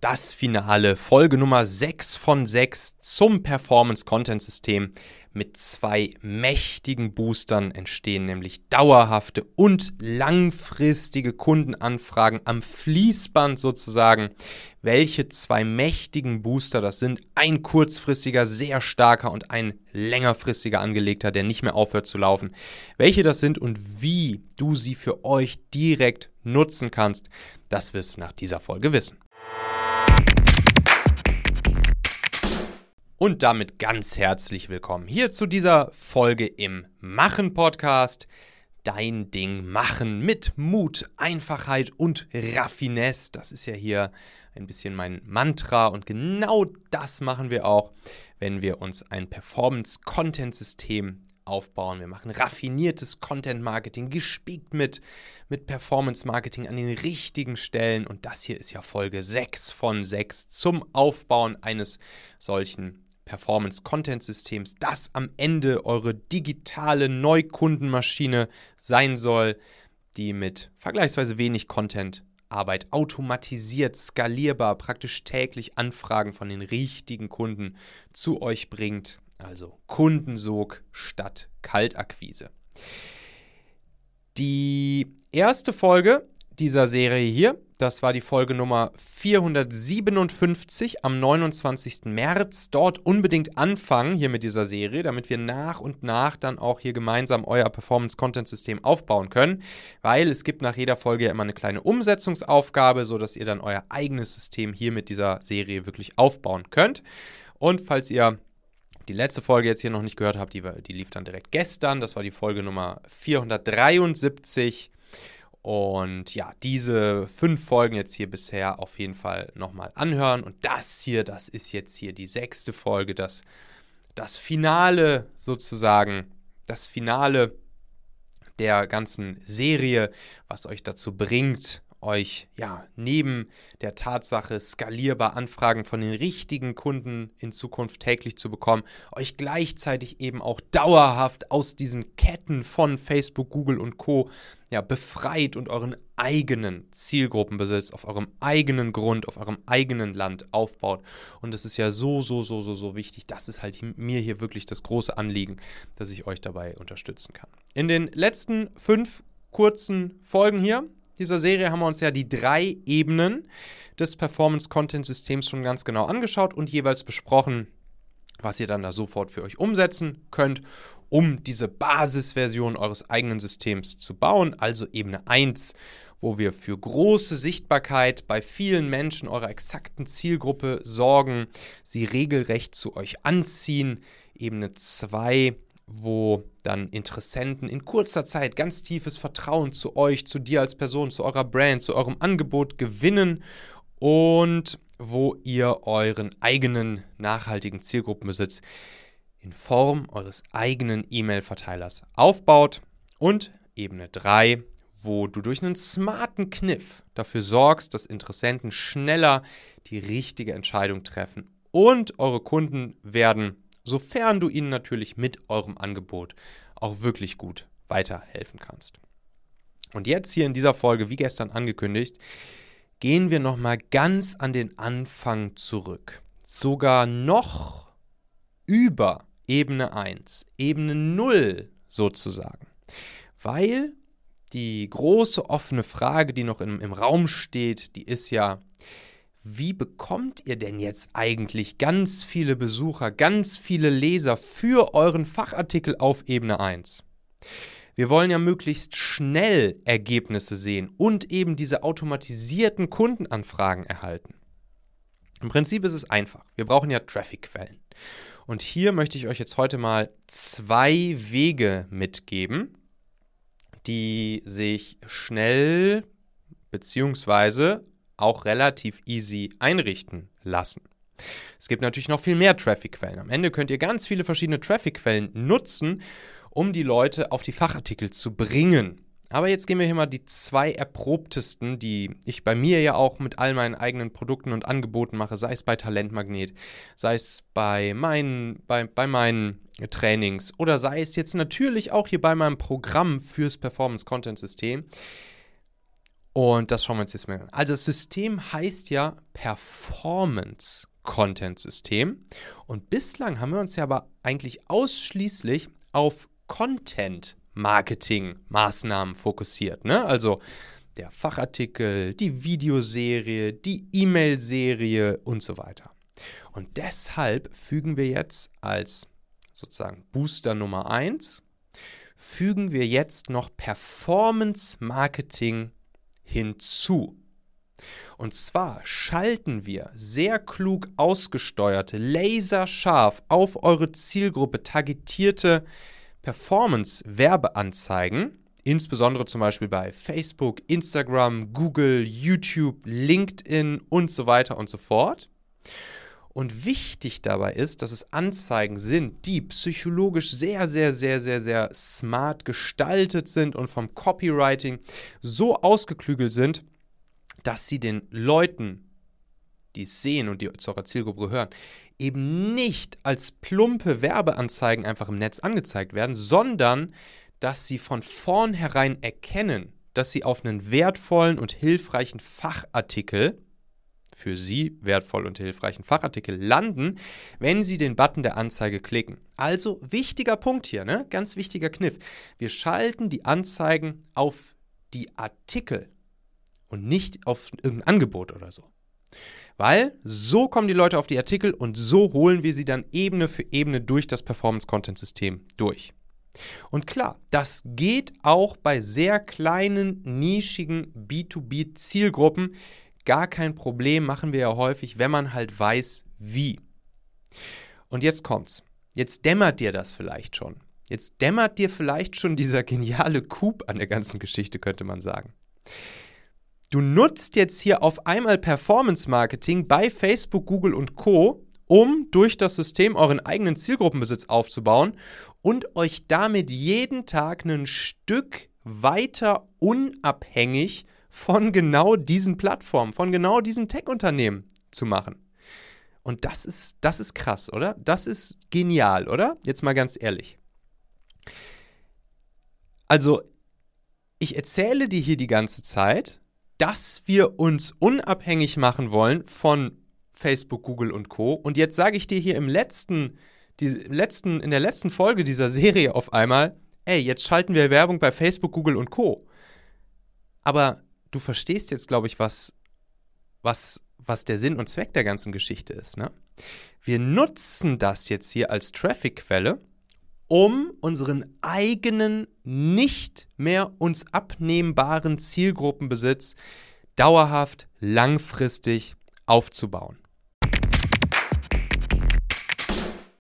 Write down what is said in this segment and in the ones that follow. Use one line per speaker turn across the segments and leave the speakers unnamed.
das Finale, Folge Nummer 6 von 6 zum Performance Content System. Mit zwei mächtigen Boostern entstehen nämlich dauerhafte und langfristige Kundenanfragen am Fließband sozusagen. Welche zwei mächtigen Booster das sind? Ein kurzfristiger, sehr starker und ein längerfristiger angelegter, der nicht mehr aufhört zu laufen. Welche das sind und wie du sie für euch direkt nutzen kannst, das wirst du nach dieser Folge wissen. Und damit ganz herzlich willkommen hier zu dieser Folge im Machen Podcast. Dein Ding machen mit Mut, Einfachheit und Raffinesse. Das ist ja hier ein bisschen mein Mantra und genau das machen wir auch, wenn wir uns ein Performance-Content-System aufbauen. Wir machen raffiniertes Content-Marketing, gespiegt mit, mit Performance-Marketing an den richtigen Stellen. Und das hier ist ja Folge 6 von 6 zum Aufbauen eines solchen Performance-Content-Systems, das am Ende eure digitale Neukundenmaschine sein soll, die mit vergleichsweise wenig Content Arbeit automatisiert, skalierbar, praktisch täglich Anfragen von den richtigen Kunden zu euch bringt. Also Kundensog statt Kaltakquise. Die erste Folge dieser Serie hier das war die Folge Nummer 457 am 29. März. Dort unbedingt anfangen hier mit dieser Serie, damit wir nach und nach dann auch hier gemeinsam euer Performance-Content-System aufbauen können. Weil es gibt nach jeder Folge ja immer eine kleine Umsetzungsaufgabe, sodass ihr dann euer eigenes System hier mit dieser Serie wirklich aufbauen könnt. Und falls ihr die letzte Folge jetzt hier noch nicht gehört habt, die, die lief dann direkt gestern. Das war die Folge Nummer 473 und ja, diese fünf Folgen jetzt hier bisher auf jeden Fall nochmal anhören. Und das hier, das ist jetzt hier die sechste Folge, das, das Finale sozusagen, das Finale der ganzen Serie, was euch dazu bringt, euch ja neben der Tatsache, skalierbar Anfragen von den richtigen Kunden in Zukunft täglich zu bekommen, euch gleichzeitig eben auch dauerhaft aus diesen Ketten von Facebook, Google und Co. Ja, befreit und euren eigenen Zielgruppenbesitz auf eurem eigenen Grund, auf eurem eigenen Land aufbaut. Und das ist ja so, so, so, so, so wichtig. Das ist halt mir hier wirklich das große Anliegen, dass ich euch dabei unterstützen kann. In den letzten fünf kurzen Folgen hier dieser Serie haben wir uns ja die drei Ebenen des Performance-Content-Systems schon ganz genau angeschaut und jeweils besprochen, was ihr dann da sofort für euch umsetzen könnt, um diese Basisversion eures eigenen Systems zu bauen, also Ebene 1, wo wir für große Sichtbarkeit bei vielen Menschen eurer exakten Zielgruppe sorgen, sie regelrecht zu euch anziehen. Ebene 2, wo dann Interessenten in kurzer Zeit ganz tiefes Vertrauen zu euch, zu dir als Person, zu eurer Brand, zu eurem Angebot gewinnen und wo ihr euren eigenen nachhaltigen Zielgruppenbesitz in Form eures eigenen E-Mail-Verteilers aufbaut. Und Ebene 3, wo du durch einen smarten Kniff dafür sorgst, dass Interessenten schneller die richtige Entscheidung treffen und eure Kunden werden sofern du ihnen natürlich mit eurem Angebot auch wirklich gut weiterhelfen kannst. Und jetzt hier in dieser Folge, wie gestern angekündigt, gehen wir nochmal ganz an den Anfang zurück. Sogar noch über Ebene 1, Ebene 0 sozusagen. Weil die große offene Frage, die noch im, im Raum steht, die ist ja, wie bekommt ihr denn jetzt eigentlich ganz viele Besucher, ganz viele Leser für euren Fachartikel auf Ebene 1? Wir wollen ja möglichst schnell Ergebnisse sehen und eben diese automatisierten Kundenanfragen erhalten. Im Prinzip ist es einfach. Wir brauchen ja Traffic-Quellen. Und hier möchte ich euch jetzt heute mal zwei Wege mitgeben, die sich schnell beziehungsweise auch relativ easy einrichten lassen. Es gibt natürlich noch viel mehr Traffic-Quellen. Am Ende könnt ihr ganz viele verschiedene Traffic-Quellen nutzen, um die Leute auf die Fachartikel zu bringen. Aber jetzt gehen wir hier mal die zwei erprobtesten, die ich bei mir ja auch mit all meinen eigenen Produkten und Angeboten mache, sei es bei Talentmagnet, sei es bei meinen, bei, bei meinen Trainings oder sei es jetzt natürlich auch hier bei meinem Programm fürs Performance Content System Und das schauen wir uns jetzt mal an. Also das System heißt ja Performance Content System. Und bislang haben wir uns ja aber eigentlich ausschließlich auf Content Marketing Maßnahmen fokussiert. Ne? Also der Fachartikel, die Videoserie, die E-Mail-Serie und so weiter. Und deshalb fügen wir jetzt als sozusagen Booster Nummer 1, fügen wir jetzt noch Performance Marketing hinzu. Und zwar schalten wir sehr klug ausgesteuerte, laserscharf auf eure Zielgruppe targetierte Performance-Werbeanzeigen, insbesondere zum Beispiel bei Facebook, Instagram, Google, YouTube, LinkedIn und so weiter und so fort. Und wichtig dabei ist, dass es Anzeigen sind, die psychologisch sehr, sehr, sehr, sehr, sehr smart gestaltet sind und vom Copywriting so ausgeklügelt sind, dass sie den Leuten, die es sehen und die zu eurer Zielgruppe gehören, eben nicht als plumpe Werbeanzeigen einfach im Netz angezeigt werden, sondern dass sie von vornherein erkennen, dass sie auf einen wertvollen und hilfreichen Fachartikel, für Sie wertvoll und hilfreichen Fachartikel landen, wenn Sie den Button der Anzeige klicken. Also wichtiger Punkt hier, ne? ganz wichtiger Kniff. Wir schalten die Anzeigen auf die Artikel und nicht auf irgendein Angebot oder so. Weil so kommen die Leute auf die Artikel und so holen wir sie dann Ebene für Ebene durch das Performance-Content-System durch. Und klar, das geht auch bei sehr kleinen, nischigen B2B-Zielgruppen. Gar kein Problem, machen wir ja häufig, wenn man halt weiß, wie. Und jetzt kommt's. Jetzt dämmert dir das vielleicht schon. Jetzt dämmert dir vielleicht schon dieser geniale Coup an der ganzen Geschichte, könnte man sagen. Du nutzt jetzt hier auf einmal Performance Marketing bei Facebook, Google und Co, um durch das System euren eigenen Zielgruppenbesitz aufzubauen und euch damit jeden Tag ein Stück weiter unabhängig von genau diesen Plattformen, von genau diesen Tech-Unternehmen zu machen. Und das ist, das ist krass, oder? Das ist genial, oder? Jetzt mal ganz ehrlich. Also, ich erzähle dir hier die ganze Zeit, dass wir uns unabhängig machen wollen von Facebook, Google und Co. Und jetzt sage ich dir hier im letzten, die, letzten, in der letzten Folge dieser Serie auf einmal, ey, jetzt schalten wir Werbung bei Facebook, Google und Co. Aber du verstehst jetzt, glaube ich, was, was, was der Sinn und Zweck der ganzen Geschichte ist. Ne? Wir nutzen das jetzt hier als Traffic-Quelle um unseren eigenen, nicht mehr uns abnehmbaren Zielgruppenbesitz dauerhaft, langfristig aufzubauen.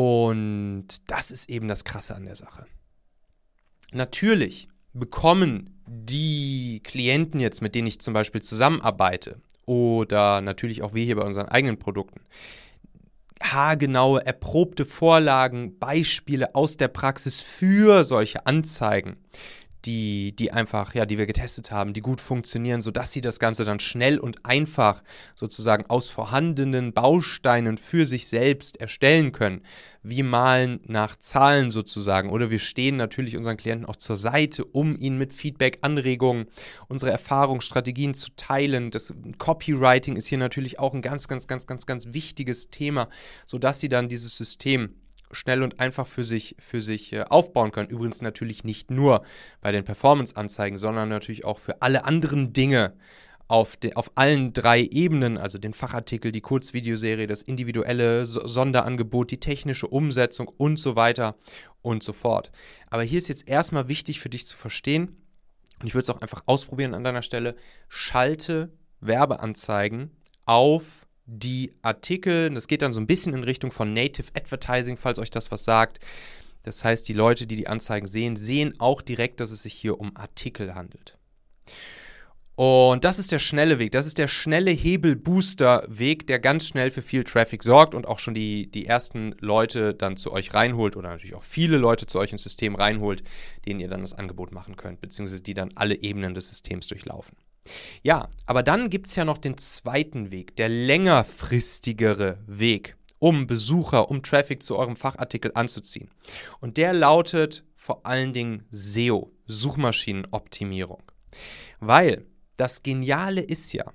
Und das ist eben das Krasse an der Sache. Natürlich bekommen die Klienten jetzt, mit denen ich zum Beispiel zusammenarbeite, oder natürlich auch wir hier bei unseren eigenen Produkten, haargenaue, erprobte Vorlagen, Beispiele aus der Praxis für solche Anzeigen die, die einfach, ja, die wir getestet haben, die gut funktionieren, sodass sie das Ganze dann schnell und einfach sozusagen aus vorhandenen Bausteinen für sich selbst erstellen können. Wie malen nach Zahlen sozusagen. Oder wir stehen natürlich unseren Klienten auch zur Seite, um ihnen mit Feedback, Anregungen, unsere Erfahrungsstrategien zu teilen. Das Copywriting ist hier natürlich auch ein ganz, ganz, ganz, ganz, ganz wichtiges Thema, sodass sie dann dieses System schnell und einfach für sich, für sich äh, aufbauen können. Übrigens natürlich nicht nur bei den Performance-Anzeigen, sondern natürlich auch für alle anderen Dinge auf, de, auf allen drei Ebenen, also den Fachartikel, die Kurzvideoserie, das individuelle Sonderangebot, die technische Umsetzung und so weiter und so fort. Aber hier ist jetzt erstmal wichtig für dich zu verstehen, und ich würde es auch einfach ausprobieren an deiner Stelle, schalte Werbeanzeigen auf die Artikel. Das geht dann so ein bisschen in Richtung von Native Advertising, falls euch das was sagt. Das heißt, die Leute, die die Anzeigen sehen, sehen auch direkt, dass es sich hier um Artikel handelt. Und das ist der schnelle Weg. Das ist der schnelle Hebel-Booster-Weg, der ganz schnell für viel Traffic sorgt und auch schon die, die ersten Leute dann zu euch reinholt oder natürlich auch viele Leute zu euch ins System reinholt, denen ihr dann das Angebot machen könnt, beziehungsweise die dann alle Ebenen des Systems durchlaufen. Ja, aber dann gibt es ja noch den zweiten Weg, der längerfristigere Weg, um Besucher, um Traffic zu eurem Fachartikel anzuziehen. Und der lautet vor allen Dingen SEO, Suchmaschinenoptimierung. Weil das Geniale ist ja,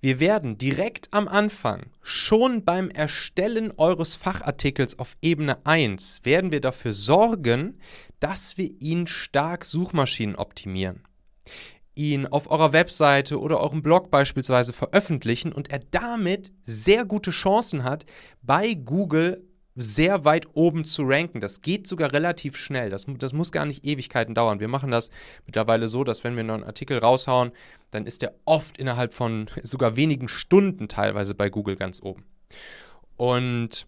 wir werden direkt am Anfang, schon beim Erstellen eures Fachartikels auf Ebene 1, werden wir dafür sorgen, dass wir ihn stark Suchmaschinen optimieren. Ihn auf eurer Webseite oder eurem Blog beispielsweise veröffentlichen und er damit sehr gute Chancen hat, bei Google sehr weit oben zu ranken. Das geht sogar relativ schnell. Das, das muss gar nicht Ewigkeiten dauern. Wir machen das mittlerweile so, dass wenn wir einen Artikel raushauen, dann ist der oft innerhalb von sogar wenigen Stunden teilweise bei Google ganz oben. Und,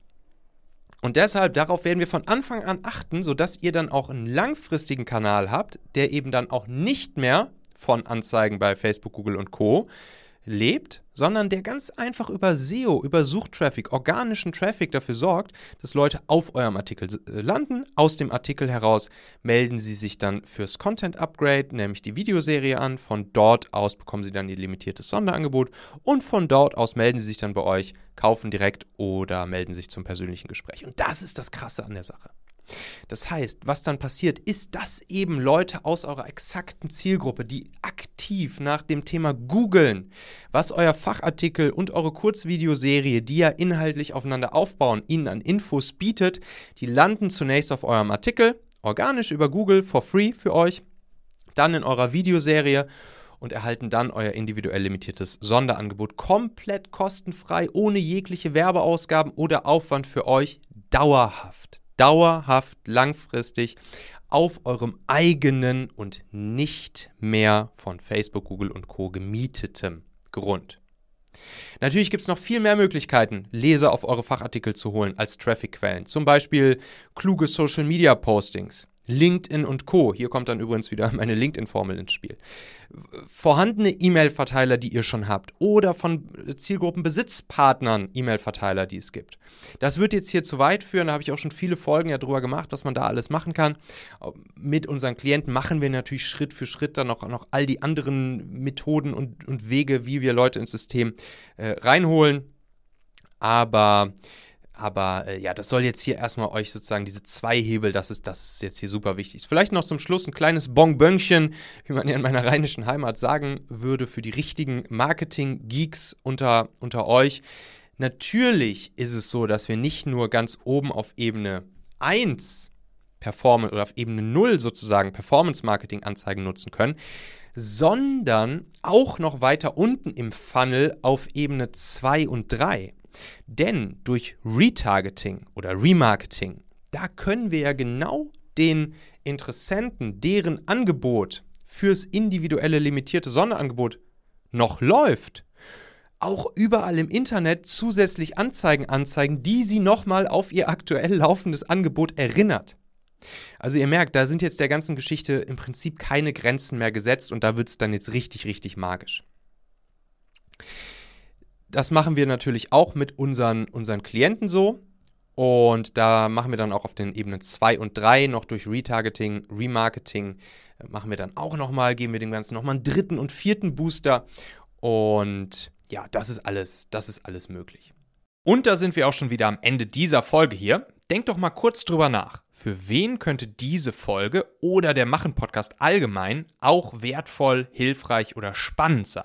und deshalb, darauf werden wir von Anfang an achten, sodass ihr dann auch einen langfristigen Kanal habt, der eben dann auch nicht mehr von Anzeigen bei Facebook, Google und Co lebt, sondern der ganz einfach über SEO, über Suchtraffic, organischen Traffic dafür sorgt, dass Leute auf eurem Artikel äh, landen. Aus dem Artikel heraus melden sie sich dann fürs Content Upgrade, nämlich die Videoserie an. Von dort aus bekommen sie dann ihr limitiertes Sonderangebot und von dort aus melden sie sich dann bei euch, kaufen direkt oder melden sich zum persönlichen Gespräch. Und das ist das Krasse an der Sache. Das heißt, was dann passiert, ist, dass eben Leute aus eurer exakten Zielgruppe, die aktiv nach dem Thema googeln, was euer Fachartikel und eure Kurzvideoserie, die ja inhaltlich aufeinander aufbauen, ihnen an Infos bietet, die landen zunächst auf eurem Artikel, organisch über Google, for free für euch, dann in eurer Videoserie und erhalten dann euer individuell limitiertes Sonderangebot komplett kostenfrei, ohne jegliche Werbeausgaben oder Aufwand für euch, dauerhaft dauerhaft, langfristig auf eurem eigenen und nicht mehr von Facebook, Google und Co gemietetem Grund. Natürlich gibt es noch viel mehr Möglichkeiten, Leser auf eure Fachartikel zu holen als Traffic-Quellen. Zum Beispiel kluge Social-Media-Postings, LinkedIn und Co. Hier kommt dann übrigens wieder meine LinkedIn-Formel ins Spiel. Vorhandene E-Mail-Verteiler, die ihr schon habt, oder von Zielgruppenbesitzpartnern E-Mail-Verteiler, die es gibt. Das wird jetzt hier zu weit führen, da habe ich auch schon viele Folgen ja drüber gemacht, was man da alles machen kann. Mit unseren Klienten machen wir natürlich Schritt für Schritt dann noch, noch all die anderen Methoden und, und Wege, wie wir Leute ins System äh, reinholen. Aber aber äh, ja, das soll jetzt hier erstmal euch sozusagen diese zwei Hebel, das ist, das ist jetzt hier super wichtig. Vielleicht noch zum Schluss ein kleines Bonbönchen, wie man ja in meiner rheinischen Heimat sagen würde, für die richtigen Marketing-Geeks unter, unter euch. Natürlich ist es so, dass wir nicht nur ganz oben auf Ebene 1 Performance oder auf Ebene 0 sozusagen Performance-Marketing-Anzeigen nutzen können, sondern auch noch weiter unten im Funnel auf Ebene 2 und 3. Denn durch Retargeting oder Remarketing, da können wir ja genau den Interessenten, deren Angebot fürs individuelle limitierte Sonderangebot noch läuft, auch überall im Internet zusätzlich Anzeigen anzeigen, die sie nochmal auf ihr aktuell laufendes Angebot erinnert. Also ihr merkt, da sind jetzt der ganzen Geschichte im Prinzip keine Grenzen mehr gesetzt und da wird es dann jetzt richtig, richtig magisch. Das machen wir natürlich auch mit unseren, unseren Klienten so. Und da machen wir dann auch auf den Ebenen 2 und 3 noch durch Retargeting, Remarketing, äh, machen wir dann auch nochmal, geben wir dem Ganzen nochmal einen dritten und vierten Booster. Und ja, das ist alles, das ist alles möglich. Und da sind wir auch schon wieder am Ende dieser Folge hier. Denkt doch mal kurz drüber nach. Für wen könnte diese Folge oder der Machen-Podcast allgemein auch wertvoll, hilfreich oder spannend sein?